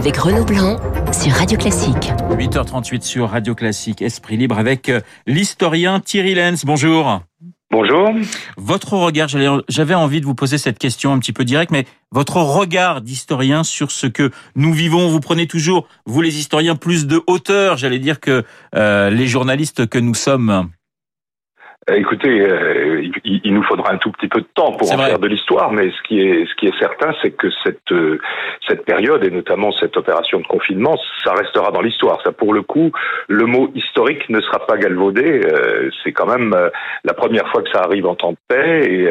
avec Renaud Blanc sur Radio Classique. 8h38 sur Radio Classique, Esprit Libre avec euh, l'historien Thierry Lenz. Bonjour. Bonjour. Votre regard, j'avais envie de vous poser cette question un petit peu directe, mais votre regard d'historien sur ce que nous vivons, vous prenez toujours, vous les historiens, plus de hauteur, j'allais dire, que euh, les journalistes que nous sommes. Euh, écoutez, euh, il, nous faudra un tout petit peu de temps pour en faire de l'histoire, mais ce qui est ce qui est certain, c'est que cette euh, cette période et notamment cette opération de confinement, ça restera dans l'histoire. Ça, pour le coup, le mot historique ne sera pas galvaudé. c'est quand même la première fois que ça arrive en temps de paix et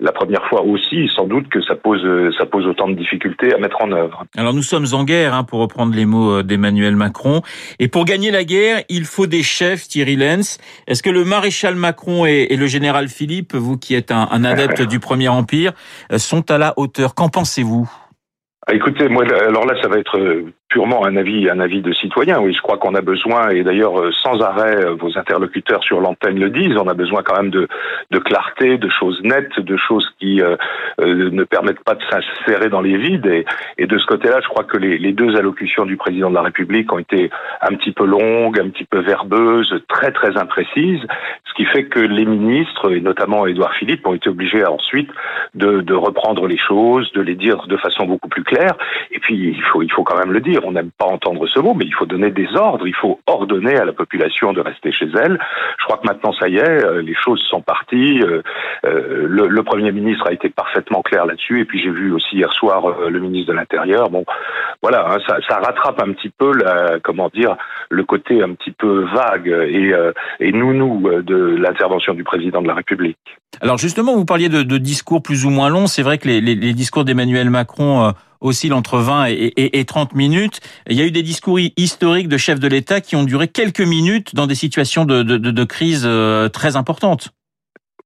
la première fois aussi, sans doute, que ça pose ça pose autant de difficultés à mettre en œuvre. Alors nous sommes en guerre, hein, pour reprendre les mots d'Emmanuel Macron, et pour gagner la guerre, il faut des chefs. Thierry Lenz, est-ce que le maréchal Macron et, le général Philippe, vous qui êtes un adepte du Premier Empire, euh, sont à la hauteur. Qu'en pensez-vous? Écoutez, moi, alors là, ça va être euh, purement un avis, un avis de citoyen. Oui, je crois qu'on a besoin, et d'ailleurs euh, sans arrêt, euh, vos interlocuteurs sur l'antenne le disent, on a besoin quand même de, de clarté, de choses nettes, de choses qui euh, ne permettent pas de s'insérer dans les vides. Et, de ce côté-là, je crois que les, les, deux allocutions du président de la République ont été un petit peu longues, un petit peu verbeuses, très très imprécises, ce qui fait que les ministres, et notamment Édouard Philippe, ont été obligés ensuite de, de reprendre les choses, de les dire de façon beaucoup plus claire. Et puis il faut, il faut quand même le dire on n'aime pas entendre ce mot, mais il faut donner des ordres, il faut ordonner à la population de rester chez elle. Je crois que maintenant, ça y est, euh, les choses sont parties. Euh, euh, le, Premier ministre a été parfaitement clair là-dessus, et puis j'ai vu aussi hier soir le ministre de l'Intérieur. Bon, voilà, hein, ça, rattrape un petit peu, comment dire, le côté un petit peu vague et, et nounou de l'intervention du président de la République. Alors justement, vous parliez de, discours plus ou moins longs. C'est vrai que les, discours d'Emmanuel Macron oscille entre 20 et, 30 minutes. Il y a eu des discours historiques de chefs de l'État qui ont duré quelques minutes dans des situations de, de crise euh, très importantes.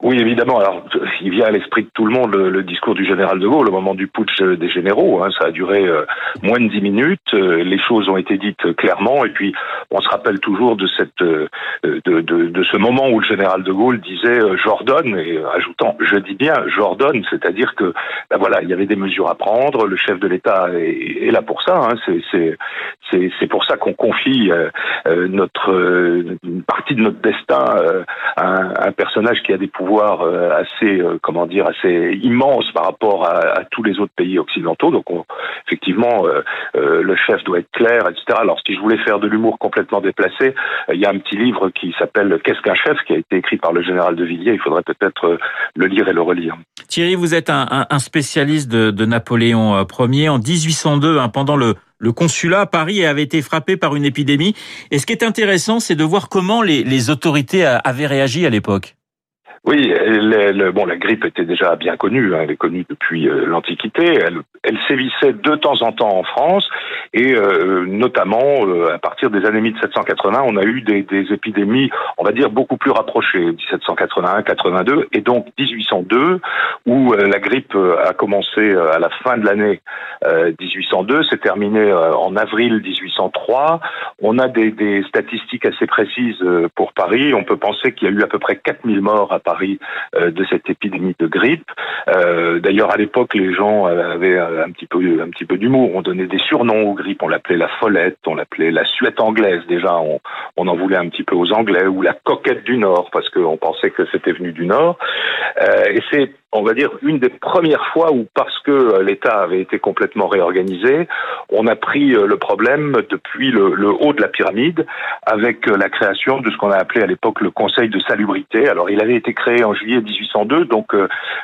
Oui, évidemment. Alors, il vient à l'esprit de tout le monde le, discours du général de Gaulle au moment du putsch des généraux. Hein, ça a duré euh, moins de dix minutes. Euh, les choses ont été dites clairement. Et puis, on se rappelle toujours de cette, euh, de, de, de ce moment où le général de Gaulle disait j'ordonne et ajoutant je dis bien j'ordonne, c'est-à-dire que ben voilà, il y avait des mesures à prendre. Le chef de l'État est, là pour ça. Hein, c'est pour ça qu'on confie notre une partie de notre destin à un personnage qui a des pouvoirs euh, assez, euh, comment dire, assez immense par rapport à, tous les autres pays occidentaux. Donc, effectivement, euh, le chef doit être clair, etc. Alors, si je voulais faire de l'humour complètement déplacé, il y a un petit livre qui s'appelle Qu'est-ce qu'un chef qui a été écrit par le général de Villiers. Il faudrait peut-être le lire et le relire. Thierry, vous êtes un, spécialiste de, Napoléon Ier. En 1802, hein, pendant le, le consulat à Paris avait été frappé par une épidémie. Et ce qui est intéressant, c'est de voir comment les autorités avaient réagi à l'époque. Oui, bon, la grippe était déjà bien connue, hein, elle est connue depuis euh, l'Antiquité. Elle, sévissait de temps en temps en France, et euh, notamment euh, à partir des années 1780, on a eu des, épidémies, on va dire beaucoup plus rapprochées, 1781, 82, et donc 1802, où la grippe a commencé à la fin de l'année 1802, s'est terminée en avril 1803. On a des statistiques assez précises pour Paris. On peut penser qu'il y a eu à peu près 4000 morts à Paris euh, de cette épidémie de grippe. Euh, d'ailleurs, à l'époque, les gens avaient un petit peu, un petit peu d'humour. On donnait des surnoms aux grippes. On l'appelait la follette, on l'appelait la suette anglaise. Déjà, on, on, en voulait un petit peu aux Anglais ou la coquette du Nord parce qu'on pensait que c'était venu du Nord. Euh, et c'est on va dire, une des premières fois où, parce que euh, l'État avait été complètement réorganisé, on a pris euh, le problème depuis le, haut de la pyramide avec euh, la création de ce qu'on a appelé à l'époque le Conseil de salubrité. Alors, il avait été créé en juillet 1802, donc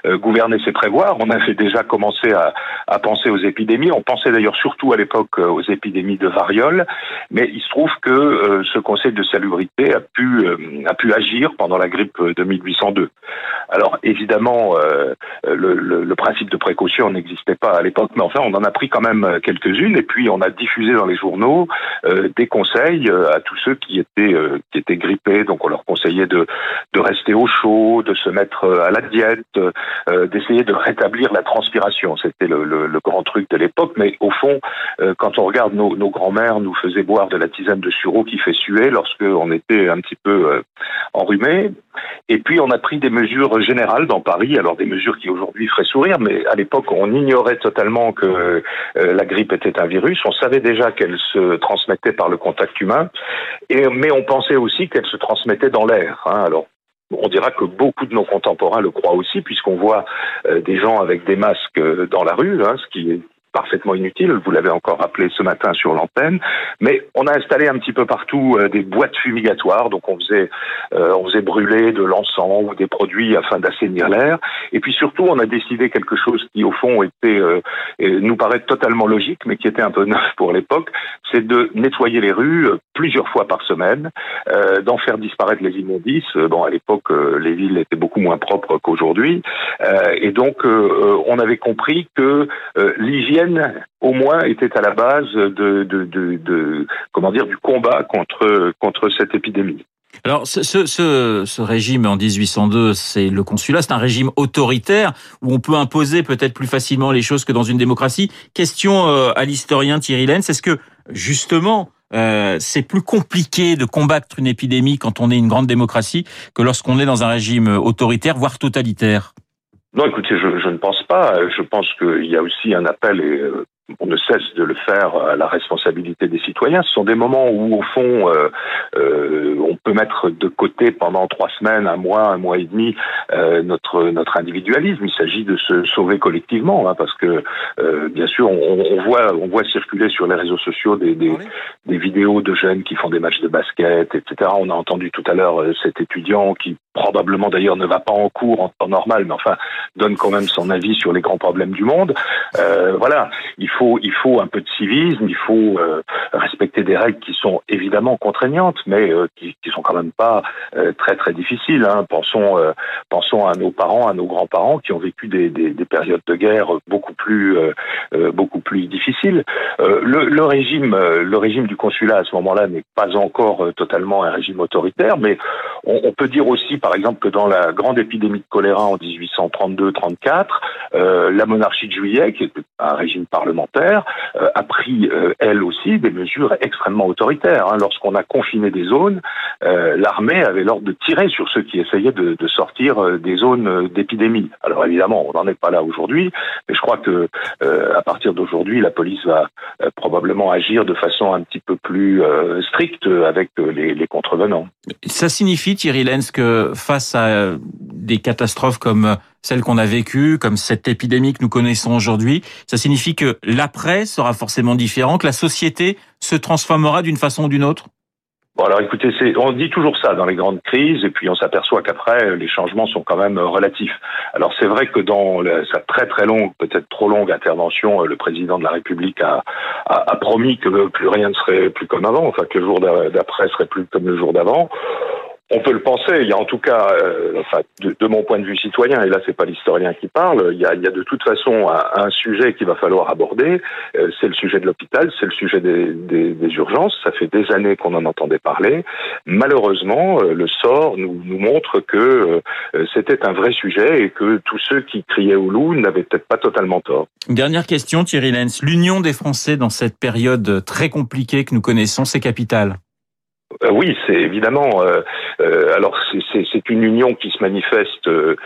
gouverner c'est prévoir. On avait déjà commencé à, penser aux épidémies. On pensait d'ailleurs surtout à l'époque aux épidémies de variole, mais il se trouve que ce Conseil de salubrité a pu, agir pendant la grippe de 1802. Alors, évidemment, euh, le, le, principe de précaution n'existait pas à l'époque, mais enfin on en a pris quand même quelques-unes et puis on a diffusé dans les journaux euh, des conseils euh, à tous ceux qui étaient grippés. Donc on leur conseillait de rester au chaud, de se mettre à la diète, d'essayer de rétablir la transpiration. C'était le, le, grand truc de l'époque, mais au fond, quand on regarde nos, nos grands-mères nous faisaient boire de la tisane de sureau qui fait suer lorsque on était un petit peu enrhumé. Et puis on a pris des mesures générales dans Paris, alors des mesures qui aujourd'hui feraient sourire, mais à l'époque on ignorait totalement que la grippe était un virus. On savait déjà qu'elle se transmettait par le contact humain, mais on pensait aussi qu'elle se transmettait dans l'air. Hein. Alors on dira que beaucoup de nos contemporains le croient aussi, puisqu'on voit euh, des gens avec des masques euh, dans la rue, hein, ce qui est parfaitement inutile, vous l'avez encore rappelé ce matin sur l'antenne, mais on a installé un petit peu partout euh, des boîtes fumigatoires, donc on faisait, euh, on faisait brûler de l'encens ou des produits afin d'assainir l'air, et puis surtout on a décidé quelque chose qui au fond était, euh, nous paraît totalement logique, mais qui était un peu neuf pour l'époque, c'est de nettoyer les rues plusieurs fois par semaine, d'en faire disparaître les immondices. Bon, à l'époque, les villes étaient beaucoup moins propres qu'aujourd'hui, et donc on avait compris que l'hygiène au moins, était à la base de, comment dire, du combat contre, contre cette épidémie. Alors, ce, régime en 1802, c'est le consulat, c'est un régime autoritaire où on peut imposer peut-être plus facilement les choses que dans une démocratie. Question euh, à l'historien Thierry Lenz, est-ce que justement euh, c'est plus compliqué de combattre une épidémie quand on est une grande démocratie que lorsqu'on est dans un régime autoritaire, voire totalitaire? Non, écoutez, je, ne pense pas. Je pense qu'il y a aussi un appel, euh, on ne cesse de le faire à la responsabilité des citoyens. Ce sont des moments où, au fond, euh, euh, on peut mettre de côté pendant trois semaines, un mois, un mois et demi euh, notre notre individualisme. Il s'agit de se sauver collectivement, hein, parce que bien sûr, on, on, voit on voit circuler sur les réseaux sociaux des, des, des, vidéos de jeunes qui font des matchs de basket, etc. On a entendu tout à l'heure cet étudiant qui probablement d'ailleurs ne va pas en cours en temps normal, mais enfin donne quand même son avis sur les grands problèmes du monde. Voilà, il faut il faut un peu de civisme, il faut euh, respecter des règles qui sont évidemment contraignantes, mais euh, qui, qui sont quand même pas euh, très très difficiles. Hein. Pensons pensons à nos parents, à nos grands-parents qui ont vécu des, des, des, périodes de guerre beaucoup plus beaucoup plus difficiles. Le, régime le régime du consulat à ce moment-là n'est pas encore totalement un régime autoritaire, mais on, on peut dire aussi par exemple que dans la grande épidémie de choléra en 1832-34, euh, la monarchie de Juillet, qui était un régime parlementaire, euh, a pris euh, elle aussi des mesures extrêmement autoritaires. Hein. Lorsqu'on a confiné des zones, euh, l'armée avait l'ordre de tirer sur ceux qui essayaient de, sortir des zones d'épidémie. Alors évidemment, on n'en est pas là aujourd'hui, mais je crois que à partir d'aujourd'hui, la police va probablement agir de façon un petit peu plus stricte avec les, les contrevenants. Ça signifie, Thierry Lenz, que face à des catastrophes comme euh, celles qu'on a vécues, comme cette épidémie que nous connaissons aujourd'hui, ça signifie que l'après sera forcément différent, que la société se transformera d'une façon ou d'une autre? Bon, alors écoutez, on dit toujours ça dans les grandes crises, et puis on s'aperçoit qu'après, les changements sont quand même relatifs. Alors c'est vrai que dans sa très très longue, peut-être trop longue intervention, le président de la République a, a, a, promis que plus rien ne serait plus comme avant, enfin que le jour d'après serait plus comme le jour d'avant. On peut le penser. Il y a en tout cas, euh, enfin, de, mon point de vue citoyen, et là c'est pas l'historien qui parle, il y, a, de toute façon un, sujet qu'il va falloir aborder. Euh, c'est le sujet de l'hôpital, c'est le sujet des, urgences. Ça fait des années qu'on en entendait parler. Malheureusement, euh, le sort nous, montre que c'était un vrai sujet et que tous ceux qui criaient au loup n'avaient peut-être pas totalement tort. Dernière question, Thierry Lenz. L'union des Français dans cette période très compliquée que nous connaissons, c'est capital. Euh, oui, c'est évidemment. Euh, euh, alors c'est une union qui se manifeste, euh,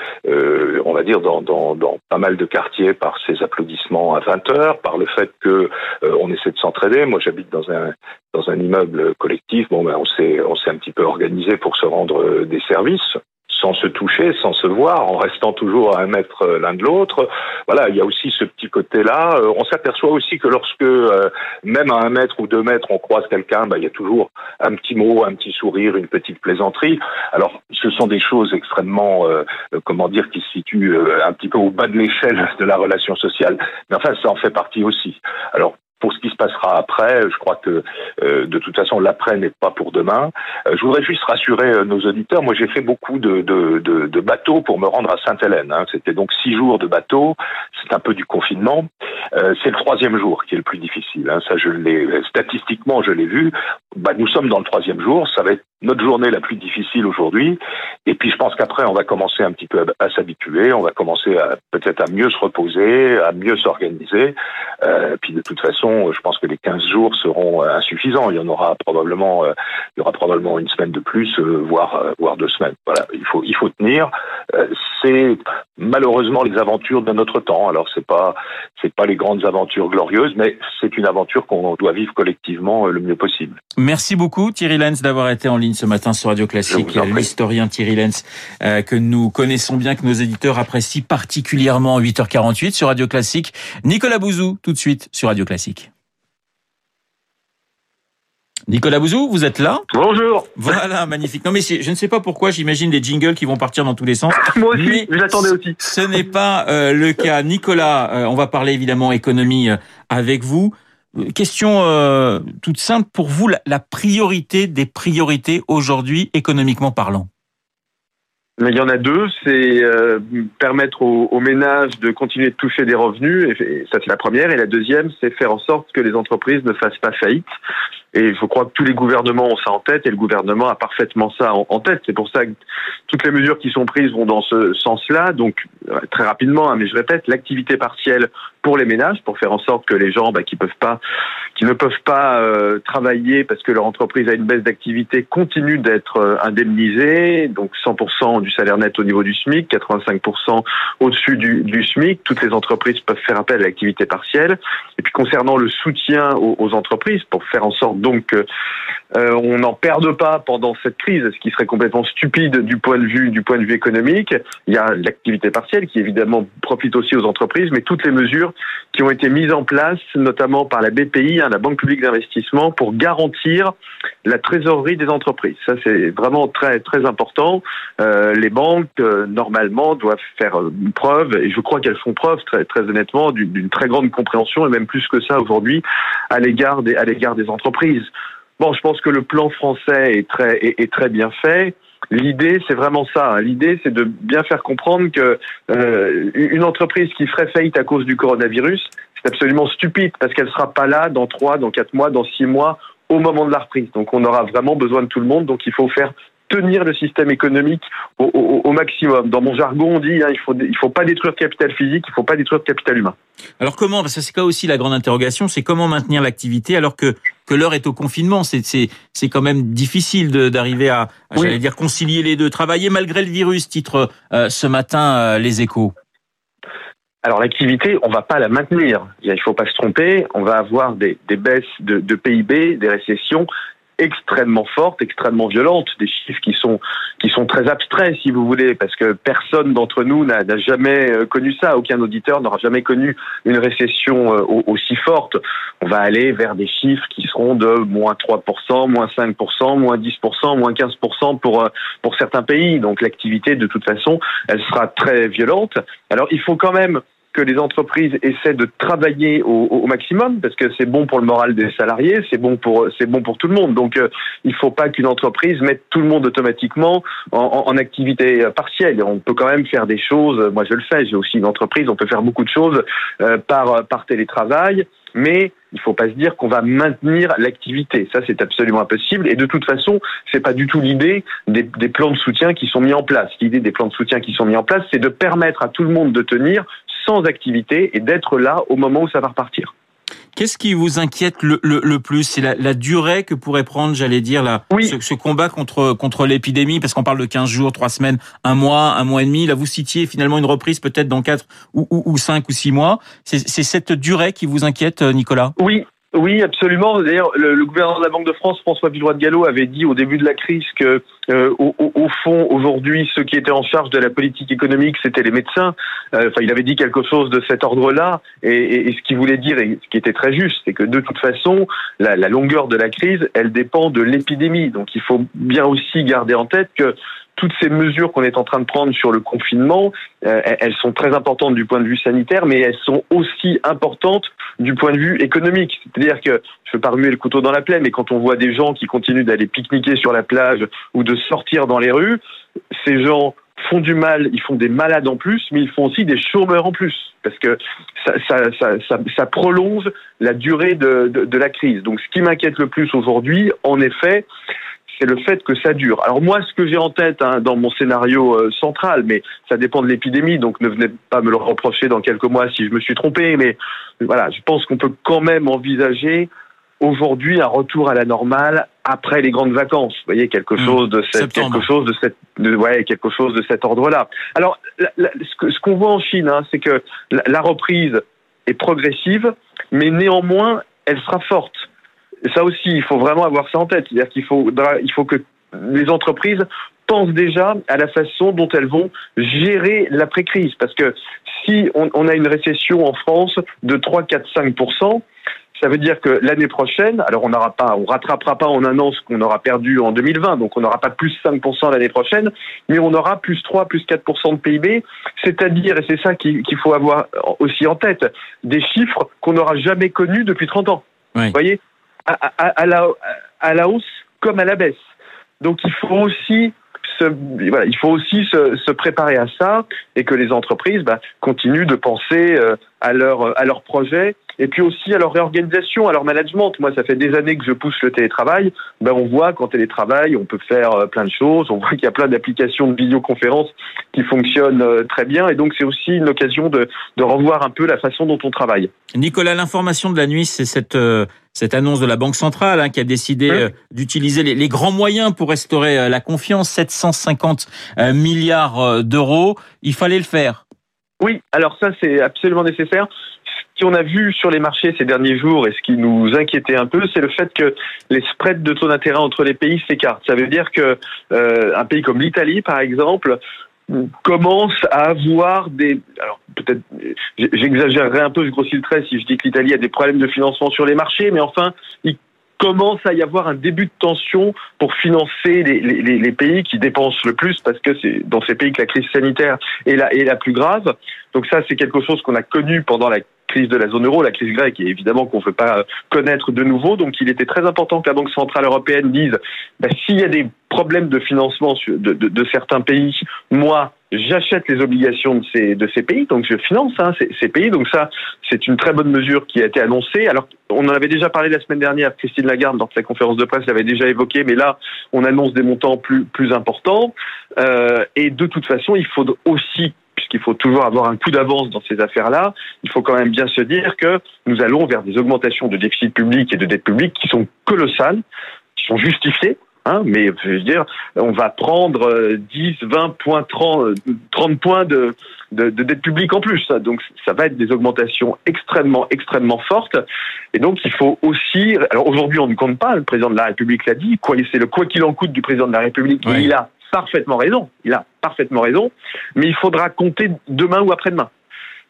on va dire, dans, dans, dans, pas mal de quartiers par ces applaudissements à 20 heures, par le fait que on essaie de s'entraider. Moi, j'habite dans un dans un immeuble collectif. Bon, ben on s'est on s'est un petit peu organisé pour se rendre des services sans se toucher, sans se voir, en restant toujours à un mètre euh, l'un de l'autre. Voilà, il y a aussi ce petit côté-là. Euh, on s'aperçoit aussi que lorsque, euh, même à un mètre ou deux mètres, on croise quelqu'un, bah, il y a toujours un petit mot, un petit sourire, une petite plaisanterie. Alors, ce sont des choses extrêmement, comment dire, qui se situent un petit peu au bas de l'échelle de la relation sociale. Mais enfin, ça en fait partie aussi. Alors, pour ce qui se passera après, je crois que euh, de toute façon l'après n'est pas pour demain. Euh, je voudrais juste rassurer euh, nos auditeurs. Moi, j'ai fait beaucoup de, de, de, bateaux pour me rendre à Sainte-Hélène. Hein. C'était donc six jours de bateau. C'est un peu du confinement. c'est le troisième jour qui est le plus difficile. Hein. Ça, je l'ai statistiquement, je l'ai vu. Bah, nous sommes dans le troisième jour. Ça va être notre journée la plus difficile aujourd'hui. Et puis, je pense qu'après, on va commencer un petit peu à, s'habituer. On va commencer peut-être à mieux se reposer, à mieux s'organiser. Puis, de toute façon, je pense que les 15 jours seront insuffisants. Il y en aura probablement, euh, il y aura probablement une semaine de plus, euh, voire, euh, voire deux semaines. Voilà. Il faut, il faut tenir. c'est malheureusement les aventures de notre temps. Alors, c'est pas, c'est pas les grandes aventures glorieuses, mais c'est une aventure qu'on doit vivre collectivement le mieux possible. Merci beaucoup, Thierry Lenz, d'avoir été en ligne ce matin sur Radio Classique. L'historien Thierry Lenz, euh, que nous connaissons bien, que nos éditeurs apprécient particulièrement 8h48 sur Radio Classique. Nicolas Bouzou, tout de suite sur Radio Classique. Nicolas Bouzou, vous êtes là Bonjour. Voilà, magnifique. Non mais je ne sais pas pourquoi, j'imagine des jingles qui vont partir dans tous les sens. Moi aussi, j'attendais aussi. Ce n'est pas euh, le cas. Nicolas, euh, on va parler évidemment économie avec vous. Question euh, toute simple pour vous, la, priorité des priorités aujourd'hui économiquement parlant il y en a deux, c'est euh, permettre aux, ménages de continuer de toucher des revenus, et ça c'est la première, et la deuxième, c'est faire en sorte que les entreprises ne fassent pas faillite. Et je crois que tous les gouvernements ont ça en tête et le gouvernement a parfaitement ça en, tête. C'est pour ça que toutes les mesures qui sont prises vont dans ce sens-là. Donc euh, très rapidement, hein, mais je répète, l'activité partielle pour les ménages, pour faire en sorte que les gens bah, qui peuvent pas, qui ne peuvent pas euh, travailler parce que leur entreprise a une baisse d'activité, continuent d'être euh, indemnisés. Donc 100% du salaire net au niveau du SMIC, 85% au-dessus du, du, SMIC. Toutes les entreprises peuvent faire appel à l'activité partielle. Et puis concernant le soutien aux, aux entreprises, pour faire en sorte donc euh, on n'en perde pas pendant cette crise, ce qui serait complètement stupide du point de vue du point de vue économique. Il y a l'activité partielle qui évidemment profite aussi aux entreprises, mais toutes les mesures qui ont été mises en place, notamment par la BPI, hein, la Banque publique d'investissement, pour garantir la trésorerie des entreprises. Ça c'est vraiment très très important. Euh, les banques euh, normalement doivent faire preuve, et je crois qu'elles font preuve très très honnêtement d'une très grande compréhension et même plus que ça aujourd'hui à l'égard des à l'égard des entreprises. Bon, je pense que le plan français est très, est, très bien fait. L'idée, c'est vraiment ça. Hein. L'idée, c'est de bien faire comprendre que euh, une entreprise qui ferait faillite à cause du coronavirus, c'est absolument stupide parce qu'elle sera pas là dans trois, dans quatre mois, dans six mois au moment de la reprise. Donc, on aura vraiment besoin de tout le monde. Donc, il faut faire tenir le système économique au, maximum. Dans mon jargon, on dit hein, il faut il faut pas détruire le capital physique, il faut pas détruire le capital humain. Alors comment Parce que c'est quoi aussi la grande interrogation, c'est comment maintenir l'activité alors que que l'heure est au confinement? C'est c'est c'est quand même difficile d'arriver à, j'allais dire concilier les deux, travailler malgré le virus. Titre euh, ce matin euh, les Échos. Alors l'activité, on va pas la maintenir. Il faut pas se tromper. On va avoir des, baisses de PIB, des récessions extrêmement forte, extrêmement violente, des chiffres qui sont qui sont très abstraits si vous voulez, parce que personne d'entre nous n'a jamais euh, connu ça, aucun auditeur n'aura jamais connu une récession euh, aussi forte. On va aller vers des chiffres qui seront de moins 3%, moins 5%, moins 10%, moins 15% pour euh, pour certains pays. Donc l'activité de toute façon, elle sera très violente. Alors il faut quand même que les entreprises essaient de travailler au, maximum parce que c'est bon pour le moral des salariés, c'est bon pour c'est bon pour tout le monde. Donc euh, il faut pas qu'une entreprise mette tout le monde automatiquement en, en, activité partielle. On peut quand même faire des choses. Moi je le fais, j'ai aussi une entreprise. On peut faire beaucoup de choses euh, par par télétravail mais il faut pas se dire qu'on va maintenir l'activité. Ça, c'est absolument impossible. Et de toute façon, c'est pas du tout l'idée des, des, plans de soutien qui sont mis en place. L'idée des plans de soutien qui sont mis en place, c'est de permettre à tout le monde de tenir sans activité et d'être là au moment où ça va repartir. Qu'est-ce qui vous inquiète le, le, plus? C'est la, la, durée que pourrait prendre, j'allais dire, la, ce, ce, combat contre, contre l'épidémie, parce qu'on parle de 15 jours, 3 semaines, un mois, un mois et demi. Là, vous citiez finalement une reprise peut-être dans 4 ou, ou, ou 5 ou 6 mois. C'est cette durée qui vous inquiète, euh, Nicolas? Oui, oui, absolument. D'ailleurs, le, le, gouverneur de la Banque de France, François Villeroy de Gallo, avait dit au début de la crise que Euh, au, au, fond, aujourd'hui, ceux qui étaient en charge de la politique économique, c'était les médecins. Euh, enfin, il avait dit quelque chose de cet ordre-là, et, et, ce qu'il voulait dire, et ce qui était très juste, c'est que de toute façon, la, la longueur de la crise, elle dépend de l'épidémie. Donc, il faut bien aussi garder en tête que toutes ces mesures qu'on est en train de prendre sur le confinement, euh, elles sont très importantes du point de vue sanitaire, mais elles sont aussi importantes du point de vue économique. C'est-à-dire que, je ne veux pas remuer le couteau dans la plaie, mais quand on voit des gens qui continuent d'aller pique-niquer sur la plage ou de sortir dans les rues, ces gens font du mal, ils font des malades en plus, mais ils font aussi des chômeurs en plus, parce que ça, prolonge la durée de, de, de la crise. Donc ce qui m'inquiète le plus aujourd'hui, en effet, c'est le fait que ça dure. Alors moi, ce que j'ai en tête hein, dans mon scénario euh, central, mais ça dépend de l'épidémie, donc ne venez pas me le reprocher dans quelques mois si je me suis trompé, mais voilà, je pense qu'on peut quand même envisager aujourd'hui un retour à la normale après les grandes vacances. Vous voyez quelque mmh. chose de cette, quelque chose de cette, de, ouais, quelque chose de cet ordre-là. Alors, ce qu'on voit en Chine, hein, c'est que la reprise est progressive, mais néanmoins, elle sera forte ça aussi, il faut vraiment avoir ça en tête. C'est-à-dire qu'il faut, il faut que les entreprises pensent déjà à la façon dont elles vont gérer l'après-crise. Parce que si on, on, a une récession en France de 3, 4, 5 ça veut dire que l'année prochaine, alors on n'aura pas, on rattrapera pas en un an ce qu'on aura perdu en 2020, donc on n'aura pas plus 5% l'année prochaine, mais on aura plus 3, plus 4% de PIB, c'est-à-dire, et c'est ça qu'il faut avoir aussi en tête, des chiffres qu'on n'aura jamais connus depuis 30 ans. Vous voyez? À, la, à la hausse comme à la baisse. Donc il faut aussi se, voilà, il faut aussi se, se, préparer à ça et que les entreprises bah, continuent de penser euh, à leur à leur projet et puis aussi à leur réorganisation, à leur management. Moi, ça fait des années que je pousse le télétravail. Ben, on voit qu'en télétravail, on peut faire euh, plein de choses. On voit qu'il y a plein d'applications de vidéoconférence qui fonctionnent euh, très bien. Et donc, c'est aussi une occasion de, de revoir un peu la façon dont on travaille. Nicolas, l'information de la nuit, c'est cette cette annonce de la Banque centrale hein, qui a décidé euh, d'utiliser les, grands moyens pour restaurer euh, la confiance, 750 euh, milliards d'euros. Il fallait le faire. Oui, alors ça c'est absolument nécessaire. Ce qu'on a vu sur les marchés ces derniers jours et ce qui nous inquiétait un peu, c'est le fait que les spreads de taux d'intérêt entre les pays s'écartent. Ça veut dire que un pays comme l'Italie, par exemple, commence à avoir des alors peut-être j'exagérerai un peu, je grossis le trait si je dis que l'Italie a des problèmes de financement sur les marchés, mais enfin il commence à y avoir un début de tension pour financer les, pays qui dépensent le plus parce que c'est dans ces pays que la crise sanitaire est la, est la plus grave. Donc ça, c'est quelque chose qu'on a connu pendant la crise de la zone euro, la crise grecque, et évidemment qu'on ne veut pas connaître de nouveau. Donc il était très important que la Banque centrale européenne dise bah, s'il y a des problèmes de financement de, certains pays, moi, j'achète les obligations de ces, pays, donc je finance hein, ces, ces, pays. Donc ça, c'est une très bonne mesure qui a été annoncée. Alors, on en avait déjà parlé la semaine dernière, Christine Lagarde, dans sa conférence de presse, l'avait déjà évoqué, mais là, on annonce des montants plus, plus importants. Euh, et de toute façon, il faut aussi puisqu'il faut toujours avoir un coup d'avance dans ces affaires-là, il faut quand même bien se dire que nous allons vers des augmentations de déficit public et de dette publique qui sont colossales, qui sont justifiées, Hein, mais je veux dire, on va prendre 10, 20 points, 30, 30 points de, de, de, dette publique en plus. Donc ça va être des augmentations extrêmement, extrêmement fortes. Et donc il faut aussi. Alors aujourd'hui, on ne compte pas. Le président de la République l'a dit. Quoi, c'est le quoi qu'il en coûte du président de la République. Et il a parfaitement raison. Il a parfaitement raison. Mais il faudra compter demain ou après-demain.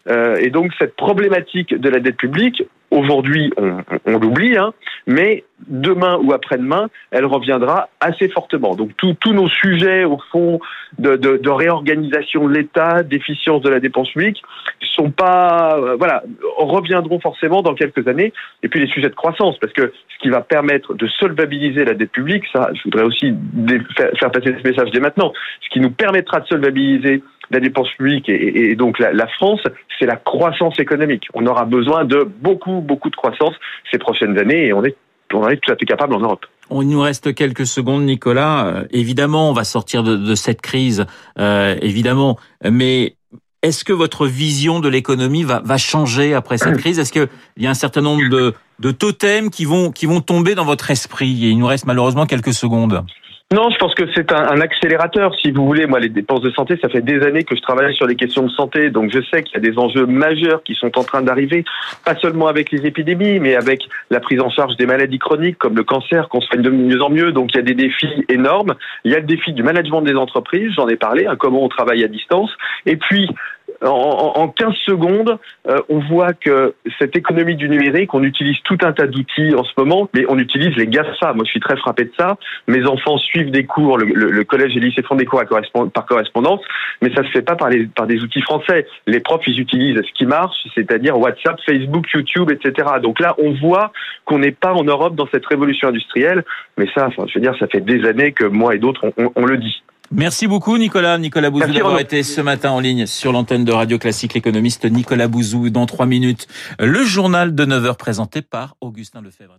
Euh, et donc cette problématique de la dette publique, aujourd'hui on, on l'oublie, hein, mais demain ou après-demain, elle reviendra assez fortement. Donc tous nos sujets au fond de, de, de réorganisation de l'État, d'efficience de la dépense publique, sont pas, euh, voilà, reviendront forcément dans quelques années. Et puis les sujets de croissance, parce que ce qui va permettre de solvabiliser la dette publique, ça, je voudrais aussi faire passer ce message dès maintenant, ce qui nous permettra de solvabiliser la dépense publique et, donc la, France, c'est la croissance économique. On aura besoin de beaucoup, beaucoup de croissance ces prochaines années et on est, on est tout à fait capable en Europe. Il nous reste quelques secondes, Nicolas. Euh, évidemment, on va sortir de, cette crise, euh, évidemment. Mais est-ce que votre vision de l'économie va, changer après cette crise? Est-ce qu'il y a un certain nombre de, totems qui vont, qui vont tomber dans votre esprit? Il nous reste malheureusement quelques secondes. Non, je pense que c'est un, accélérateur, si vous voulez. Moi, les dépenses de santé, ça fait des années que je travaille sur les questions de santé, donc je sais qu'il y a des enjeux majeurs qui sont en train d'arriver, pas seulement avec les épidémies, mais avec la prise en charge des maladies chroniques comme le cancer, qu'on soigne de mieux en mieux. Donc il y a des défis énormes. Il y a le défi du management des entreprises, j'en ai parlé, hein, comment on travaille à distance. Et puis en, en 15 secondes, euh, on voit que cette économie du numérique, on utilise tout un tas d'outils en ce moment, mais on utilise les GAFA. Moi, je suis très frappé de ça. Mes enfants suivent des cours, le, collège et le lycée font des cours par correspondance, mais ça se fait pas par des outils français. Les profs, ils utilisent ce qui marche, c'est-à-dire WhatsApp, Facebook, YouTube, etc. Donc là, on voit qu'on n'est pas en Europe dans cette révolution industrielle, mais ça, enfin, je veux dire, ça fait des années que moi et d'autres, on, on, on le dit. Merci beaucoup Nicolas. Nicolas Bouzou d'avoir été ce matin en ligne sur l'antenne de Radio Classique. L'économiste Nicolas Bouzou dans trois minutes. Le journal de 9h présenté par Augustin Lefebvre.